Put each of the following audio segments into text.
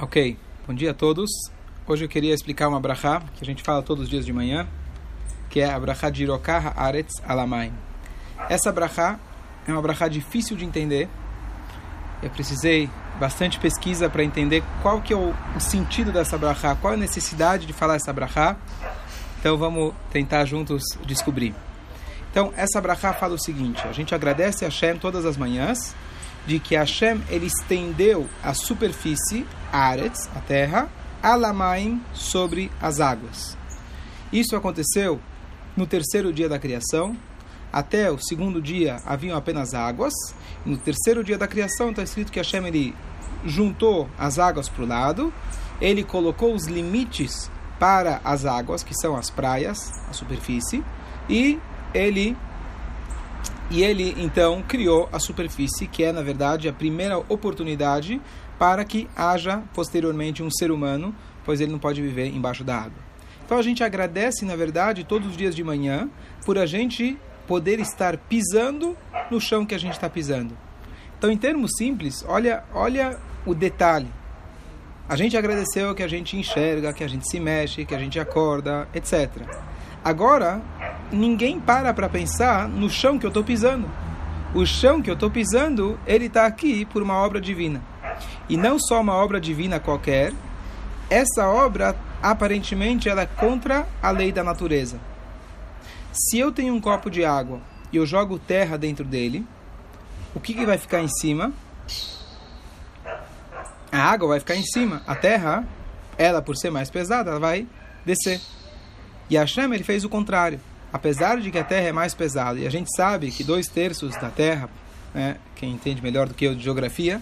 Ok, bom dia a todos. Hoje eu queria explicar uma brachá que a gente fala todos os dias de manhã, que é a brachá de Irokaha Aretz Alamai. Essa brachá é uma brachá difícil de entender. Eu precisei bastante pesquisa para entender qual que é o sentido dessa brachá, qual é a necessidade de falar essa brachá. Então vamos tentar juntos descobrir. Então essa brachá fala o seguinte: a gente agradece a Hashem todas as manhãs de que Hashem ele estendeu a superfície, Aretz, a terra, Alamaim, sobre as águas. Isso aconteceu no terceiro dia da criação. Até o segundo dia haviam apenas águas. No terceiro dia da criação está escrito que Hashem ele juntou as águas para o lado. Ele colocou os limites para as águas, que são as praias, a superfície. E ele e ele então criou a superfície, que é na verdade a primeira oportunidade para que haja posteriormente um ser humano, pois ele não pode viver embaixo da água. Então a gente agradece, na verdade, todos os dias de manhã por a gente poder estar pisando no chão que a gente está pisando. Então, em termos simples, olha, olha o detalhe. A gente agradeceu que a gente enxerga, que a gente se mexe, que a gente acorda, etc. Agora, ninguém para para pensar no chão que eu estou pisando. O chão que eu estou pisando, ele está aqui por uma obra divina. E não só uma obra divina qualquer. Essa obra, aparentemente, ela é contra a lei da natureza. Se eu tenho um copo de água e eu jogo terra dentro dele, o que, que vai ficar em cima? A água vai ficar em cima. A terra, ela por ser mais pesada, ela vai descer. E Hashem ele fez o contrário. Apesar de que a Terra é mais pesada, e a gente sabe que dois terços da Terra, né, quem entende melhor do que eu de geografia,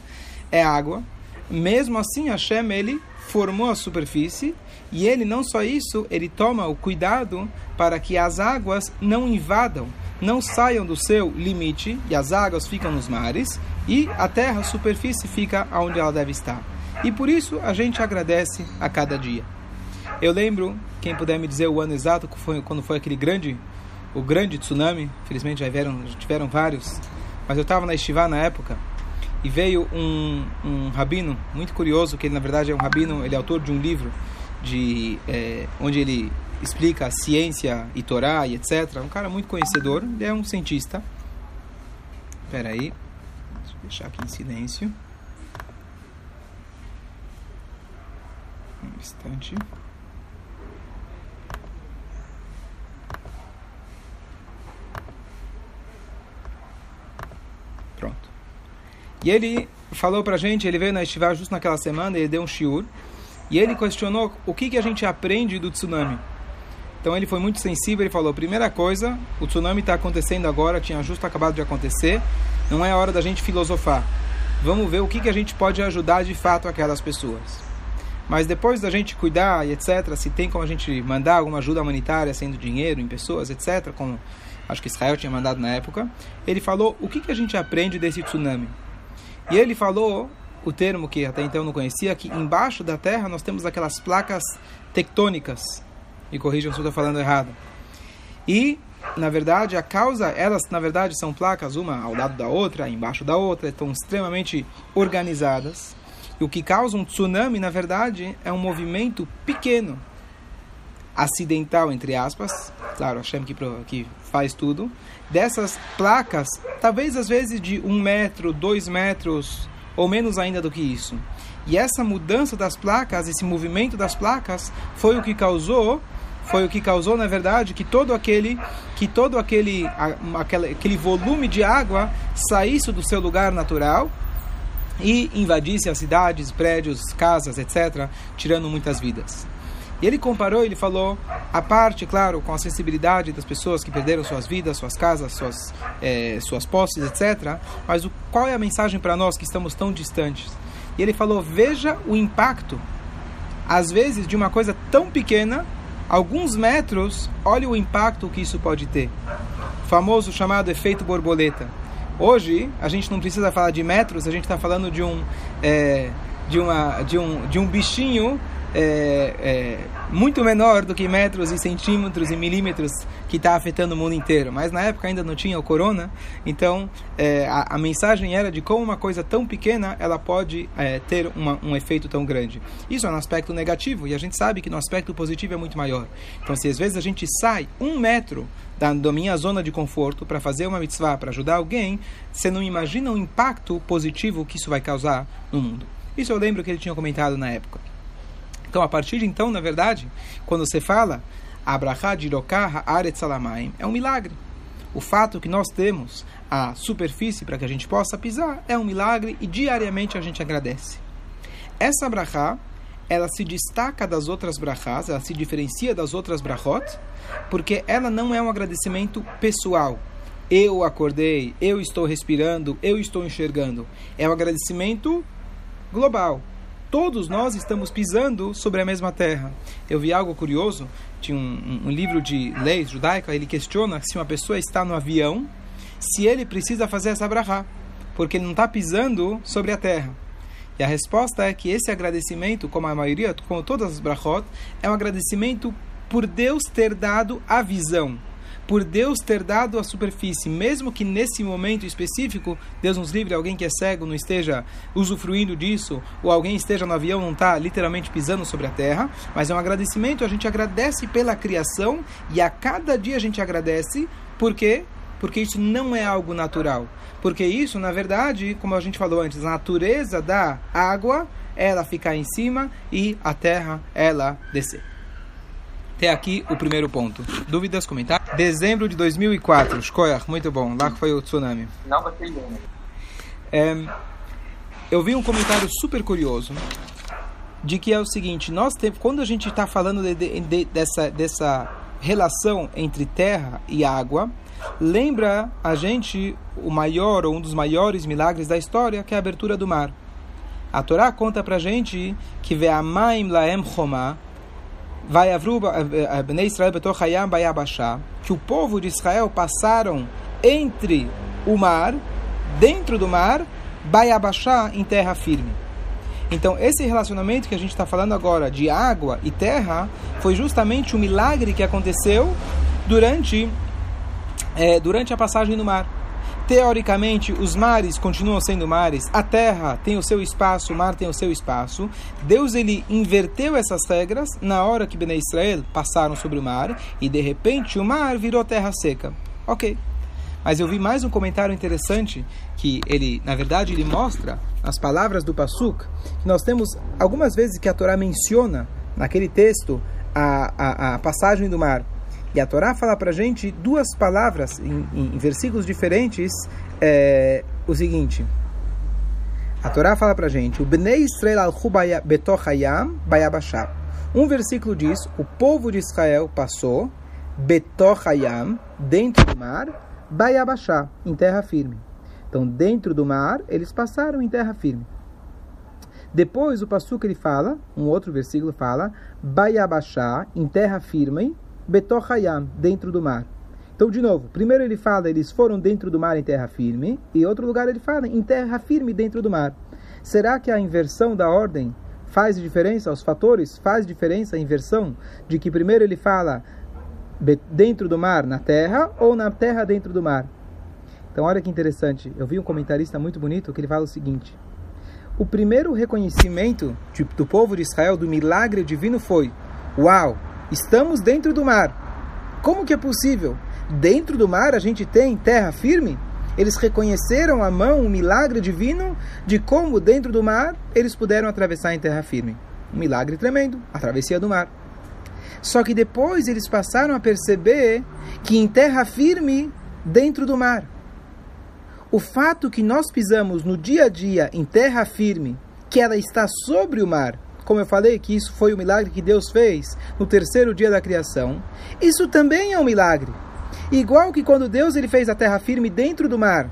é água. Mesmo assim, Hashem ele formou a superfície e ele não só isso, ele toma o cuidado para que as águas não invadam, não saiam do seu limite e as águas ficam nos mares e a terra, a superfície fica onde ela deve estar. E por isso a gente agradece a cada dia. Eu lembro, quem puder me dizer o ano exato, foi, quando foi aquele grande, o grande tsunami, felizmente já tiveram, tiveram vários, mas eu estava na Estivá na época, e veio um, um rabino muito curioso, que ele na verdade é um rabino, ele é autor de um livro de é, onde ele explica a ciência e Torá e etc. Um cara muito conhecedor, ele é um cientista. Espera aí, deixa eu deixar aqui em silêncio. Um instante. E ele falou pra gente, ele veio na Estivá justo naquela semana, ele deu um shiur, e ele questionou o que, que a gente aprende do tsunami. Então ele foi muito sensível, ele falou, primeira coisa, o tsunami está acontecendo agora, tinha justo acabado de acontecer, não é hora da gente filosofar. Vamos ver o que, que a gente pode ajudar de fato aquelas pessoas. Mas depois da gente cuidar e etc., se tem como a gente mandar alguma ajuda humanitária, sendo dinheiro em pessoas, etc., como acho que Israel tinha mandado na época, ele falou o que, que a gente aprende desse tsunami. E ele falou o termo que até então não conhecia, que embaixo da Terra nós temos aquelas placas tectônicas. Me corrijam se eu estou falando errado. E, na verdade, a causa, elas na verdade são placas, uma ao lado da outra, embaixo da outra, estão extremamente organizadas. E o que causa um tsunami, na verdade, é um movimento pequeno, acidental, entre aspas, claro, Hashem que, que faz tudo, dessas placas, talvez às vezes de um metro, dois metros, ou menos ainda do que isso. E essa mudança das placas, esse movimento das placas, foi o que causou, foi o que causou, na verdade, que todo aquele, que todo aquele, aquele, aquele volume de água saísse do seu lugar natural e invadisse as cidades, prédios, casas, etc., tirando muitas vidas. E ele comparou, ele falou, a parte, claro, com a sensibilidade das pessoas que perderam suas vidas, suas casas, suas, é, suas posses, etc. Mas o, qual é a mensagem para nós que estamos tão distantes? E ele falou, veja o impacto, às vezes, de uma coisa tão pequena, alguns metros, olha o impacto que isso pode ter. O famoso chamado efeito borboleta. Hoje, a gente não precisa falar de metros, a gente está falando de um, é, de, uma, de, um, de um bichinho é, é, muito menor do que metros e centímetros e milímetros que está afetando o mundo inteiro. Mas na época ainda não tinha o corona, então é, a, a, mensagem era de como uma coisa tão pequena ela pode é, ter uma, um efeito tão grande. Isso é um aspecto negativo e a gente sabe que no aspecto positivo é muito maior. Então, se às vezes a gente sai um metro da, da minha zona de conforto para fazer uma mitzvah, para ajudar alguém, você não imagina o impacto positivo que isso vai causar no mundo. Isso eu lembro que ele tinha comentado na época. Então, a partir de então, na verdade, quando você fala Abraha Dirokah Aretz Salamaim, é um milagre. O fato que nós temos a superfície para que a gente possa pisar é um milagre e diariamente a gente agradece. Essa brachá, ela se destaca das outras brachás, ela se diferencia das outras brachot, porque ela não é um agradecimento pessoal. Eu acordei, eu estou respirando, eu estou enxergando. É um agradecimento global. Todos nós estamos pisando sobre a mesma terra. Eu vi algo curioso, tinha um, um livro de leis judaica, ele questiona se uma pessoa está no avião, se ele precisa fazer essa brahá, porque ele não está pisando sobre a terra. E a resposta é que esse agradecimento, como a maioria, como todas as brachot, é um agradecimento por Deus ter dado a visão por Deus ter dado a superfície, mesmo que nesse momento específico, Deus nos livre, alguém que é cego não esteja usufruindo disso, ou alguém esteja no avião não está literalmente pisando sobre a terra, mas é um agradecimento, a gente agradece pela criação e a cada dia a gente agradece, por quê? Porque isso não é algo natural. Porque isso, na verdade, como a gente falou antes, a natureza da água, ela ficar em cima e a terra, ela descer. Até aqui o primeiro ponto. Dúvidas, comentários? Dezembro de 2004. Shkoyach, muito bom. Lá foi o tsunami. Não gostei mesmo. É, eu vi um comentário super curioso de que é o seguinte: nós temos, quando a gente está falando de, de, de, dessa, dessa relação entre terra e água, lembra a gente o maior ou um dos maiores milagres da história, que é a abertura do mar. A Torá conta pra gente que Ve'amaim laem chomah vai avru Bnei Israel betoch hayam bayabashá, que o povo de Israel passaram entre o mar, dentro do mar, bayabashá, em terra firme. Então, esse relacionamento que a gente está falando agora de água e terra foi justamente o milagre que aconteceu durante, é, durante a passagem no mar. Teoricamente, os mares continuam sendo mares, a terra tem o seu espaço, o mar tem o seu espaço. Deus ele inverteu essas regras na hora que Bnei Israel passaram sobre o mar e de repente o mar virou terra seca. Ok. Mas eu vi mais um comentário interessante que ele, na verdade, ele mostra as palavras do Pasuk. Nós temos algumas vezes que a Torá menciona naquele texto a, a, a passagem do mar. E a Torá fala para a gente duas palavras em, em versículos diferentes. É, o seguinte: a Torá fala para a gente, o Bnei Israel al betochayam bayabashah. Um versículo diz: o povo de Israel passou betochayam dentro do mar, bayabashah em terra firme. Então, dentro do mar, eles passaram em terra firme. Depois, o Passuca ele fala, um outro versículo fala, bayabashah em terra firme, Betochayam, dentro do mar. Então, de novo, primeiro ele fala, eles foram dentro do mar em terra firme, e outro lugar ele fala, em terra firme dentro do mar. Será que a inversão da ordem faz diferença? Os fatores faz diferença a inversão de que primeiro ele fala dentro do mar na terra ou na terra dentro do mar? Então, olha que interessante. Eu vi um comentarista muito bonito que ele fala o seguinte: o primeiro reconhecimento do povo de Israel do milagre divino foi: Uau! Estamos dentro do mar. Como que é possível? Dentro do mar a gente tem terra firme? Eles reconheceram a mão, o milagre divino de como dentro do mar eles puderam atravessar em terra firme. Um milagre tremendo, a travessia do mar. Só que depois eles passaram a perceber que em terra firme, dentro do mar. O fato que nós pisamos no dia a dia em terra firme, que ela está sobre o mar, como eu falei que isso foi o milagre que Deus fez no terceiro dia da criação, isso também é um milagre. Igual que quando Deus ele fez a terra firme dentro do mar,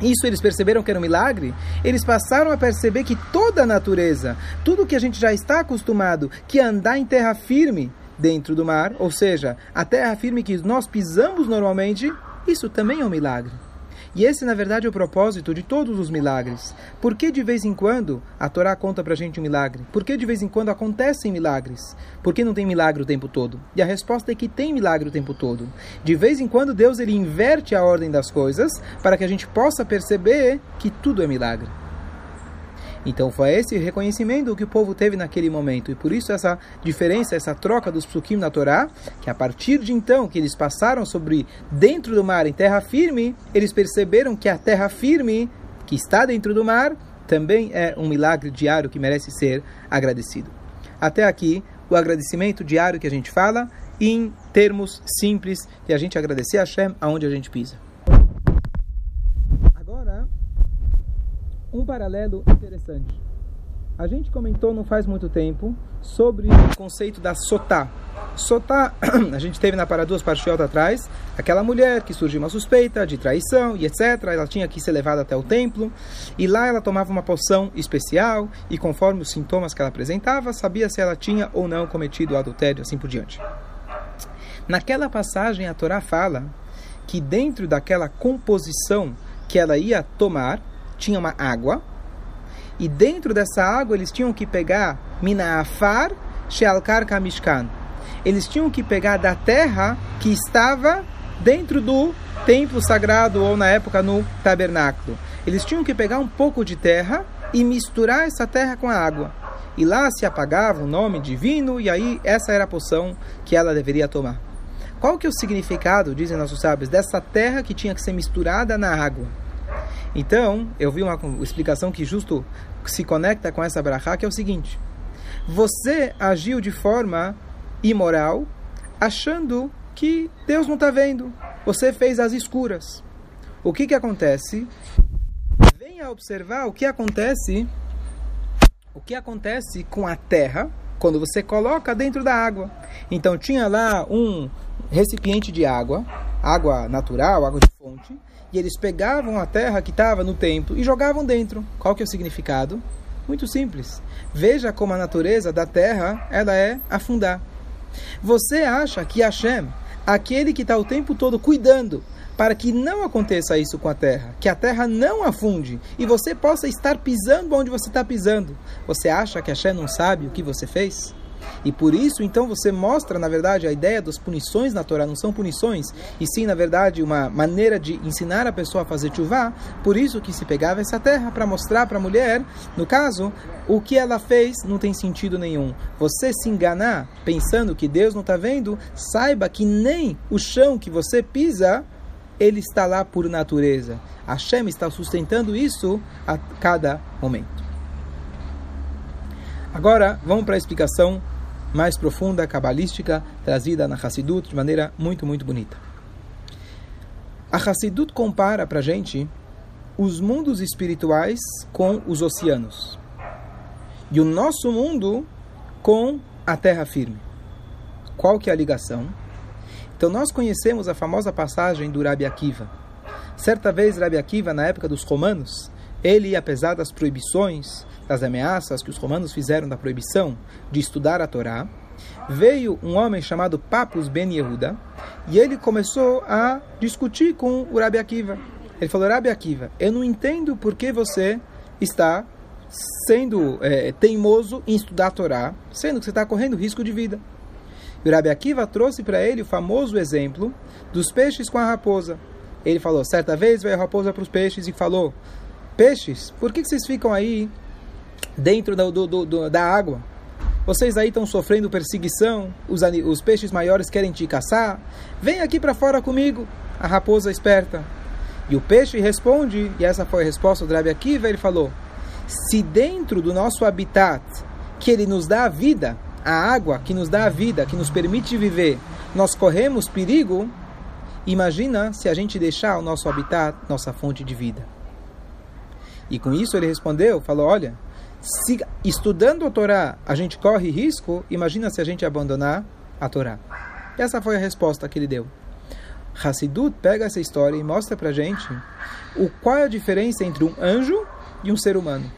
isso eles perceberam que era um milagre, eles passaram a perceber que toda a natureza, tudo que a gente já está acostumado, que é andar em terra firme dentro do mar, ou seja, a terra firme que nós pisamos normalmente, isso também é um milagre. E esse, na verdade, é o propósito de todos os milagres. Por que de vez em quando a Torá conta pra gente um milagre? Por que de vez em quando acontecem milagres? Por que não tem milagre o tempo todo? E a resposta é que tem milagre o tempo todo. De vez em quando Deus ele inverte a ordem das coisas para que a gente possa perceber que tudo é milagre. Então foi esse reconhecimento que o povo teve naquele momento. E por isso essa diferença, essa troca dos psukim na Torá, que a partir de então que eles passaram sobre dentro do mar em terra firme, eles perceberam que a terra firme que está dentro do mar também é um milagre diário que merece ser agradecido. Até aqui o agradecimento diário que a gente fala em termos simples de a gente agradecer a Hashem aonde a gente pisa. Um paralelo interessante. A gente comentou não faz muito tempo sobre o conceito da sotá. Sotá, a gente teve na para duas Parshiot atrás, aquela mulher que surgiu uma suspeita de traição e etc. Ela tinha que ser levada até o templo e lá ela tomava uma poção especial e conforme os sintomas que ela apresentava, sabia se ela tinha ou não cometido adultério, assim por diante. Naquela passagem a Torá fala que dentro daquela composição que ela ia tomar, tinha uma água, e dentro dessa água eles tinham que pegar Minaafar Shealkar Kamishkan. Eles tinham que pegar da terra que estava dentro do templo sagrado ou na época no tabernáculo. Eles tinham que pegar um pouco de terra e misturar essa terra com a água. E lá se apagava o nome divino e aí essa era a poção que ela deveria tomar. Qual que é o significado, dizem nossos sábios, dessa terra que tinha que ser misturada na água? Então, eu vi uma explicação que justo se conecta com essa brachá, que é o seguinte: você agiu de forma imoral, achando que Deus não está vendo. Você fez as escuras. O que, que acontece? Venha observar o que acontece. O que acontece com a terra quando você coloca dentro da água. Então tinha lá um recipiente de água, água natural, água de fonte, e eles pegavam a terra que estava no templo e jogavam dentro. Qual que é o significado? Muito simples. Veja como a natureza da terra ela é afundar. Você acha que Hashem, aquele que está o tempo todo cuidando para que não aconteça isso com a terra, que a terra não afunde e você possa estar pisando onde você está pisando, você acha que Hashem não sabe o que você fez? E por isso, então, você mostra, na verdade, a ideia das punições na Torá não são punições, e sim, na verdade, uma maneira de ensinar a pessoa a fazer chuvá. Por isso que se pegava essa terra para mostrar para a mulher, no caso, o que ela fez não tem sentido nenhum. Você se enganar pensando que Deus não está vendo, saiba que nem o chão que você pisa, ele está lá por natureza. A Shem está sustentando isso a cada momento. Agora, vamos para a explicação mais profunda, cabalística, trazida na Hassidut de maneira muito, muito bonita. A Hassidut compara para gente os mundos espirituais com os oceanos e o nosso mundo com a terra firme. Qual que é a ligação? Então nós conhecemos a famosa passagem do Rabi Akiva. Certa vez Rabi Akiva, na época dos romanos, ele, apesar das proibições, das ameaças que os romanos fizeram da proibição de estudar a Torá, veio um homem chamado Papus Ben Yehuda e ele começou a discutir com o Rabi Akiva. Ele falou: Rabi Akiva, eu não entendo por que você está sendo é, teimoso em estudar a Torá, sendo que você está correndo risco de vida. E o Rabi Akiva trouxe para ele o famoso exemplo dos peixes com a raposa. Ele falou: certa vez veio a raposa para os peixes e falou: Peixes, por que vocês ficam aí dentro do, do, do, da água. Vocês aí estão sofrendo perseguição, os, os peixes maiores querem te caçar. Vem aqui para fora comigo, a raposa esperta. E o peixe responde, e essa foi a resposta do Rabi Akiva, ele falou, se dentro do nosso habitat, que ele nos dá a vida, a água que nos dá a vida, que nos permite viver, nós corremos perigo, imagina se a gente deixar o nosso habitat, nossa fonte de vida. E com isso ele respondeu, falou, olha, se estudando a Torá a gente corre risco, imagina se a gente abandonar a Torá. Essa foi a resposta que ele deu. Hassidut pega essa história e mostra pra gente o qual é a diferença entre um anjo e um ser humano.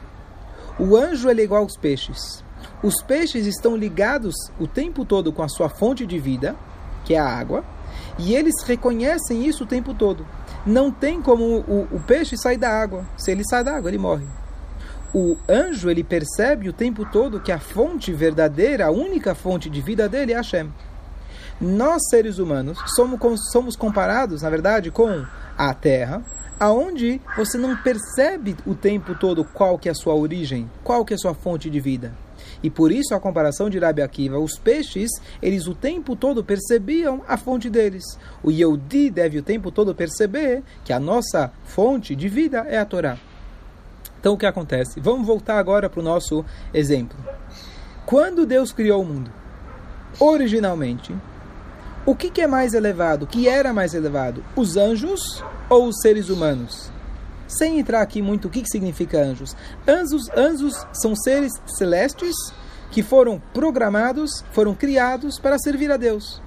O anjo é igual aos peixes. Os peixes estão ligados o tempo todo com a sua fonte de vida, que é a água, e eles reconhecem isso o tempo todo. Não tem como o, o peixe sair da água. Se ele sai da água, ele morre. O anjo, ele percebe o tempo todo que a fonte verdadeira, a única fonte de vida dele é Hashem. Nós, seres humanos, somos, somos comparados, na verdade, com a terra, aonde você não percebe o tempo todo qual que é a sua origem, qual que é a sua fonte de vida. E por isso a comparação de Rabi Akiva, os peixes, eles o tempo todo percebiam a fonte deles. O Yehudi deve o tempo todo perceber que a nossa fonte de vida é a Torá. Então o que acontece? Vamos voltar agora para o nosso exemplo. Quando Deus criou o mundo, originalmente, o que, que é mais elevado? O que era mais elevado? Os anjos ou os seres humanos? Sem entrar aqui muito o que, que significa anjos. Anjos, anjos são seres celestes que foram programados, foram criados para servir a Deus.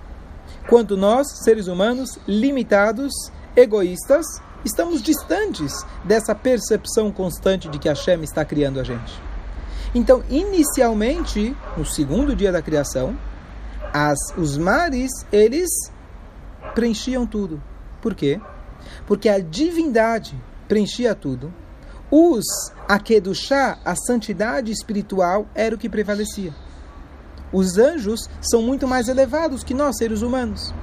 Quanto nós, seres humanos, limitados, egoístas, estamos distantes dessa percepção constante de que Hashem está criando a gente. Então, inicialmente, no segundo dia da criação, as, os mares, eles preenchiam tudo. Por quê? Porque a divindade preenchia tudo. Os Akedushá, a santidade espiritual, era o que prevalecia. Os anjos são muito mais elevados que nós, seres humanos.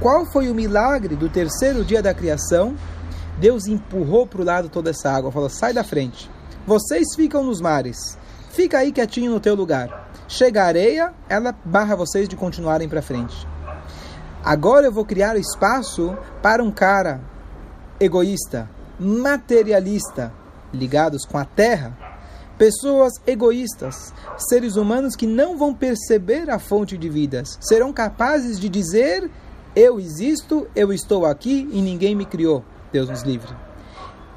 Qual foi o milagre do terceiro dia da criação? Deus empurrou para o lado toda essa água, falou: sai da frente. Vocês ficam nos mares. Fica aí quietinho no teu lugar. Chega a areia, ela barra vocês de continuarem para frente. Agora eu vou criar espaço para um cara egoísta, materialista, ligados com a terra, pessoas egoístas, seres humanos que não vão perceber a fonte de vidas, serão capazes de dizer: Eu existo, eu estou aqui e ninguém me criou. Deus nos livre.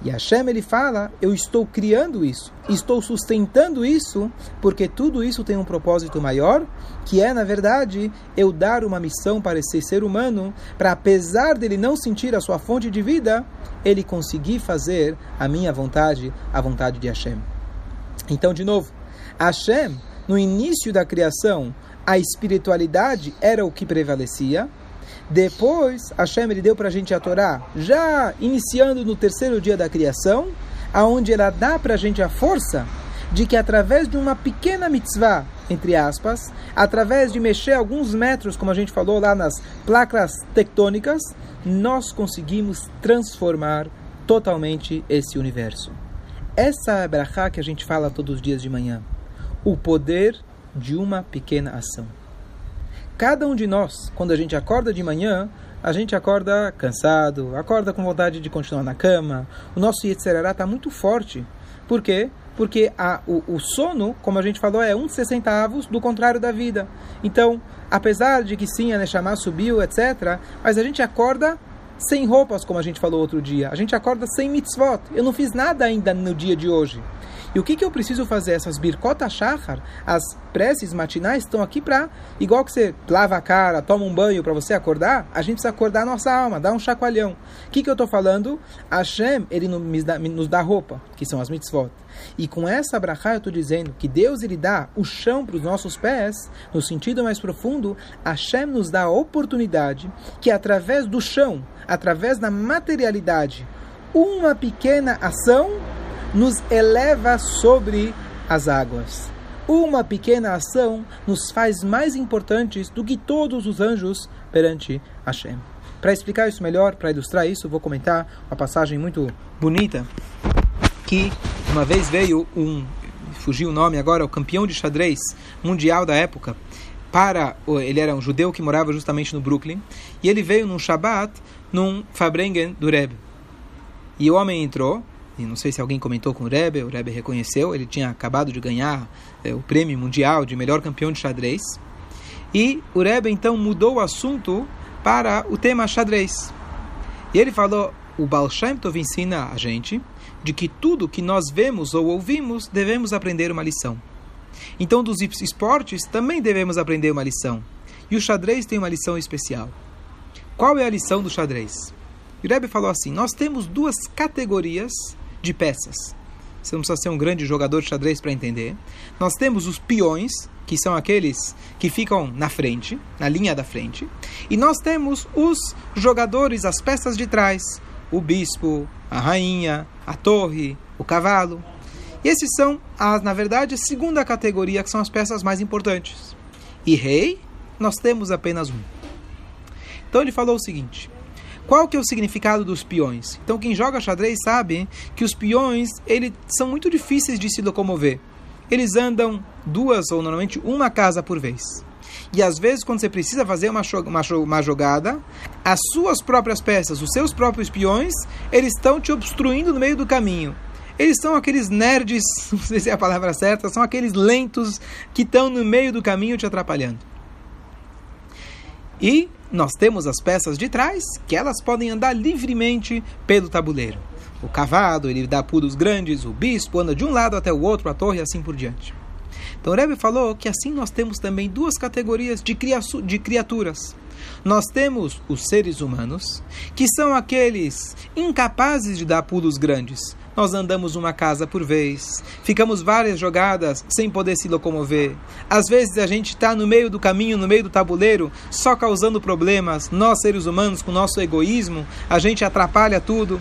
E Hashem ele fala: Eu estou criando isso, estou sustentando isso, porque tudo isso tem um propósito maior, que é, na verdade, eu dar uma missão para esse ser humano, para apesar dele não sentir a sua fonte de vida, ele conseguir fazer a minha vontade, a vontade de Hashem. Então, de novo, Hashem, no início da criação, a espiritualidade era o que prevalecia, depois, Hashem ele deu para a gente a Torá, já iniciando no terceiro dia da criação, aonde ela dá para a gente a força de que através de uma pequena mitzvah, entre aspas, através de mexer alguns metros, como a gente falou lá nas placas tectônicas, nós conseguimos transformar totalmente esse universo. Essa é a brachá que a gente fala todos os dias de manhã. O poder de uma pequena ação. Cada um de nós, quando a gente acorda de manhã, a gente acorda cansado, acorda com vontade de continuar na cama. O nosso Yetzerará está muito forte. Por quê? Porque a, o, o, sono, como a gente falou, é um centavos do contrário da vida. Então, apesar de que sim, a Neshama subiu, etc., mas a gente acorda sem roupas, como a gente falou outro dia. A gente acorda sem mitzvot. Eu não fiz nada ainda no dia de hoje. E o que, que eu preciso fazer? Essas birkota shachar, as preces matinais, estão aqui para, igual que você lava a cara, toma um banho para você acordar, a gente precisa acordar a nossa alma, dar um chacoalhão. O que, que eu estou falando? Hashem, ele nos dá, nos dá roupa, que são as mitzvot. E com essa brachá eu estou dizendo que Deus ele dá o chão para os nossos pés, no sentido mais profundo, Hashem nos dá a oportunidade que através do chão, através da materialidade, uma pequena ação nos eleva sobre as águas. Uma pequena ação nos faz mais importantes do que todos os anjos perante Hashem. Para explicar isso melhor, para ilustrar isso, vou comentar uma passagem muito bonita que uma vez veio um, fugiu o nome agora, o campeão de xadrez mundial da época, para ele era um judeu que morava justamente no Brooklyn e ele veio num Shabbat num Fabrengen do Rebbe. E o homem entrou e não sei se alguém comentou com o Rebbe, o Rebbe reconheceu, ele tinha acabado de ganhar é, o prêmio mundial de melhor campeão de xadrez. E o Rebbe então mudou o assunto para o tema xadrez. E ele falou: o Baal Shem Tov ensina a gente de que tudo que nós vemos ou ouvimos devemos aprender uma lição. Então, dos esportes também devemos aprender uma lição. E o xadrez tem uma lição especial. Qual é a lição do xadrez? O Rebbe falou assim: nós temos duas categorias de peças. Você não precisa ser um grande jogador de xadrez para entender. Nós temos os peões, que são aqueles que ficam na frente, na linha da frente. E nós temos os jogadores, as peças de trás, o bispo, a rainha, a torre, o cavalo. E esses são, as, na verdade, a segunda categoria, que são as peças mais importantes. E rei, nós temos apenas um. Então ele falou o seguinte: qual que é o significado dos peões? Então quem joga xadrez sabe que os peões eles são muito difíceis de se locomover. Eles andam duas ou normalmente uma casa por vez. E às vezes, quando você precisa fazer uma, uma, uma jogada, as suas próprias peças, os seus próprios peões, eles estão te obstruindo no meio do caminho. Eles são aqueles nerds, não sei se é a palavra certa, são aqueles lentos que estão no meio do caminho te atrapalhando. E nós temos as peças de trás, que elas podem andar livremente pelo tabuleiro. O cavalo, ele dá pulos grandes, o bispo anda de um lado até o outro, a torre e assim por diante. Então Rebbe falou que assim nós temos também duas categorias de, de criaturas. Nós temos os seres humanos, que são aqueles incapazes de dar pulos grandes. Nós andamos uma casa por vez, ficamos várias jogadas sem poder se locomover. Às vezes a gente está no meio do caminho, no meio do tabuleiro, só causando problemas. Nós, seres humanos, com nosso egoísmo, a gente atrapalha tudo.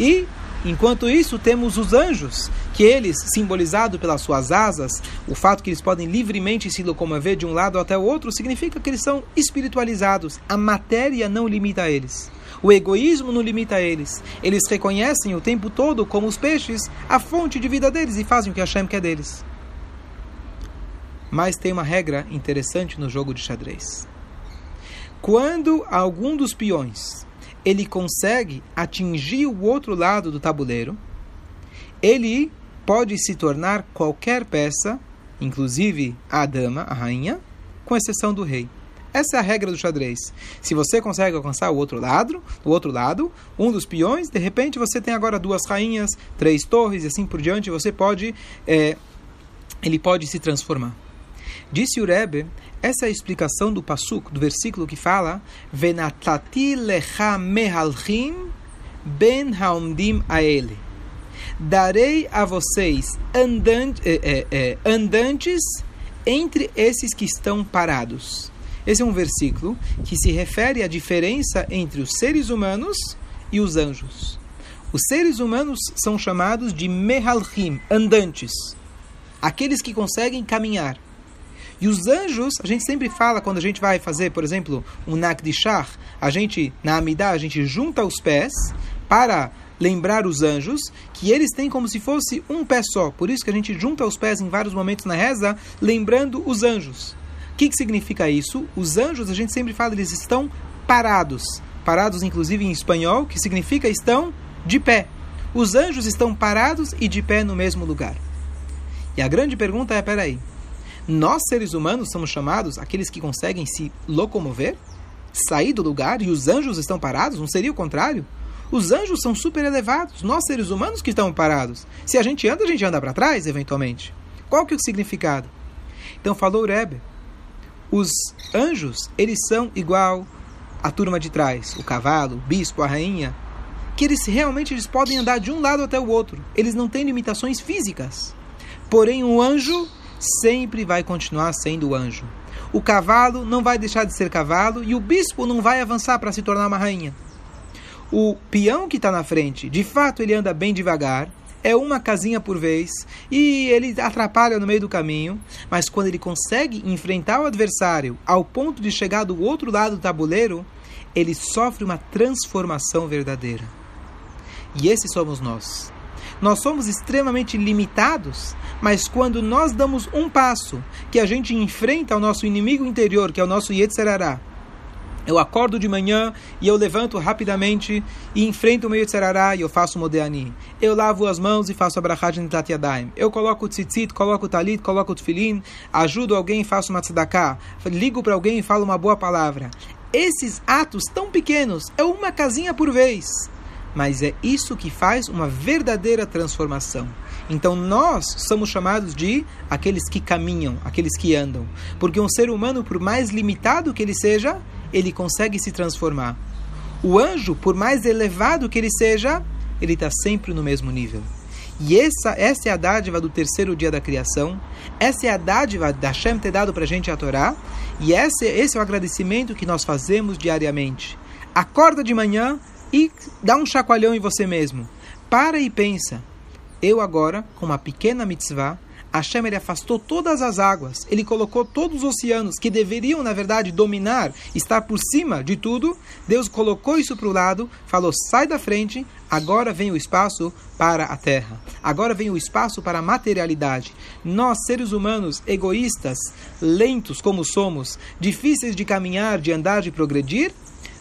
E Enquanto isso, temos os anjos, que eles, simbolizados pelas suas asas, o fato que eles podem livremente se locomover de um lado até o outro, significa que eles são espiritualizados. A matéria não limita eles. O egoísmo não limita eles. Eles reconhecem o tempo todo, como os peixes, a fonte de vida deles e fazem o que Hashem quer deles. Mas tem uma regra interessante no jogo de xadrez. Quando algum dos peões ele consegue atingir o outro lado do tabuleiro, ele pode se tornar qualquer peça, inclusive a dama, a rainha, com exceção do rei. Essa é a regra do xadrez. Se você consegue alcançar o outro lado, o outro lado, um dos peões, de repente você tem agora duas rainhas, três torres e assim por diante, você pode, é, ele pode se transformar. Disse o Rebbe, essa é a explicação do Pasuk, do versículo que fala Venatati lecha mehalchim ben haumdim aele. Darei a vocês andante, eh, eh, andantes entre esses que estão parados. Esse é um versículo que se refere à diferença entre os seres humanos e os anjos. Os seres humanos são chamados de mehalchim, andantes, aqueles que conseguem caminhar. E os anjos, a gente sempre fala quando a gente vai fazer, por exemplo, um Nakdishar, a gente, na Amidá, a gente junta os pés para lembrar os anjos que eles têm como se fosse um pé só. Por isso que a gente junta os pés em vários momentos na reza, lembrando os anjos. Que, que significa isso? Os anjos, a gente sempre fala, eles estão parados. Parados, inclusive em espanhol, que significa estão de pé. Os anjos estão parados e de pé no mesmo lugar. E a grande pergunta é: peraí, nós, seres humanos, somos chamados aqueles que conseguem se locomover, sair do lugar, e os anjos estão parados? Não seria o contrário? Os anjos são super elevados, nós, seres humanos, que estamos parados. Se a gente anda, a gente anda para trás, eventualmente. Qual que é o significado? Então, falou o Rebbe, os anjos, eles são igual à turma de trás, o cavalo, o bispo, a rainha, que eles realmente eles podem andar de um lado até o outro. Eles não têm limitações físicas. Porém, um anjo sempre vai continuar sendo anjo. O cavalo não vai deixar de ser cavalo e o bispo não vai avançar para se tornar uma rainha. O peão que está na frente, de fato, ele anda bem devagar, é uma casinha por vez e ele atrapalha no meio do caminho, mas quando ele consegue enfrentar o adversário ao ponto de chegar do outro lado do tabuleiro, ele sofre uma transformação verdadeira. E esses somos nós. Nós somos extremamente limitados, mas quando nós damos um passo que a gente enfrenta o nosso inimigo interior, que é o nosso Yetzerará, eu acordo de manhã e eu levanto rapidamente e enfrento o meu Yetzerará e eu faço o Modeani. Eu lavo as mãos e faço a Nitat Yadayim. Eu coloco o tzitzit, coloco o talit, coloco o tefilin, ajudo alguém e faço uma tzedakah, ligo para alguém e falo uma boa palavra. Esses atos tão pequenos é uma casinha por vez mas é isso que faz uma verdadeira transformação. Então nós somos chamados de aqueles que caminham, aqueles que andam, porque um ser humano, por mais limitado que ele seja, ele consegue se transformar. O anjo, por mais elevado que ele seja, ele está sempre no mesmo nível. E essa, essa é a dádiva do terceiro dia da criação, essa é a dádiva da Hashem ter dado para a gente a Torá, e esse, esse é o agradecimento que nós fazemos diariamente. Acorda de manhã, e dá um chacoalhão em você mesmo. Para e pensa. Eu agora, com uma pequena mitzvah, Hashem ele afastou todas as águas, ele colocou todos os oceanos que deveriam, na verdade, dominar, estar por cima de tudo. Deus colocou isso para o lado, falou: sai da frente, agora vem o espaço para a terra, agora vem o espaço para a materialidade. Nós, seres humanos egoístas, lentos como somos, difíceis de caminhar, de andar, de progredir,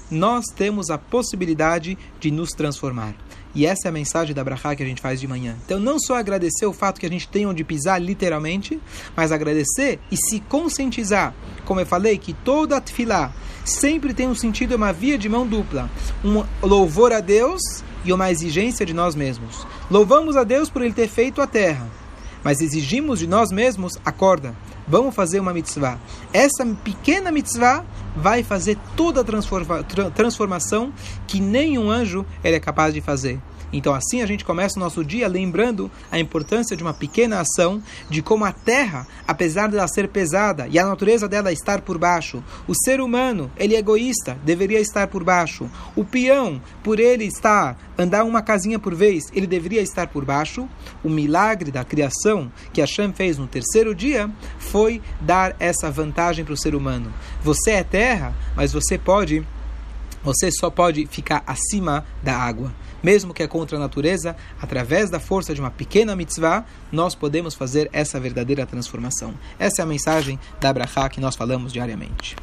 nós temos a possibilidade de nos transformar. E essa é a mensagem da Brachá que a gente faz de manhã. Então, não só agradecer o fato que a gente tem onde pisar, literalmente, mas agradecer e se conscientizar. Como eu falei, que toda a sempre tem um sentido, uma via de mão dupla. Um louvor a Deus e uma exigência de nós mesmos. Louvamos a Deus por Ele ter feito a terra, mas exigimos de nós mesmos a corda. Vamos fazer uma mitzvah. Essa pequena mitzvah vai fazer toda a transforma, transformação que nenhum anjo ele é capaz de fazer. Então assim a gente começa o nosso dia lembrando a importância de uma pequena ação, de como a terra, apesar dela ser pesada e a natureza dela estar por baixo, o ser humano, ele é egoísta, deveria estar por baixo. O peão, por ele estar andar uma casinha por vez, ele deveria estar por baixo. O milagre da criação que Hashem fez no terceiro dia foi dar essa vantagem para o ser humano. Você é terra, mas você pode você só pode ficar acima da água. Mesmo que é contra a natureza, através da força de uma pequena mitzvah, nós podemos fazer essa verdadeira transformação. Essa é a mensagem da Brachá que nós falamos diariamente.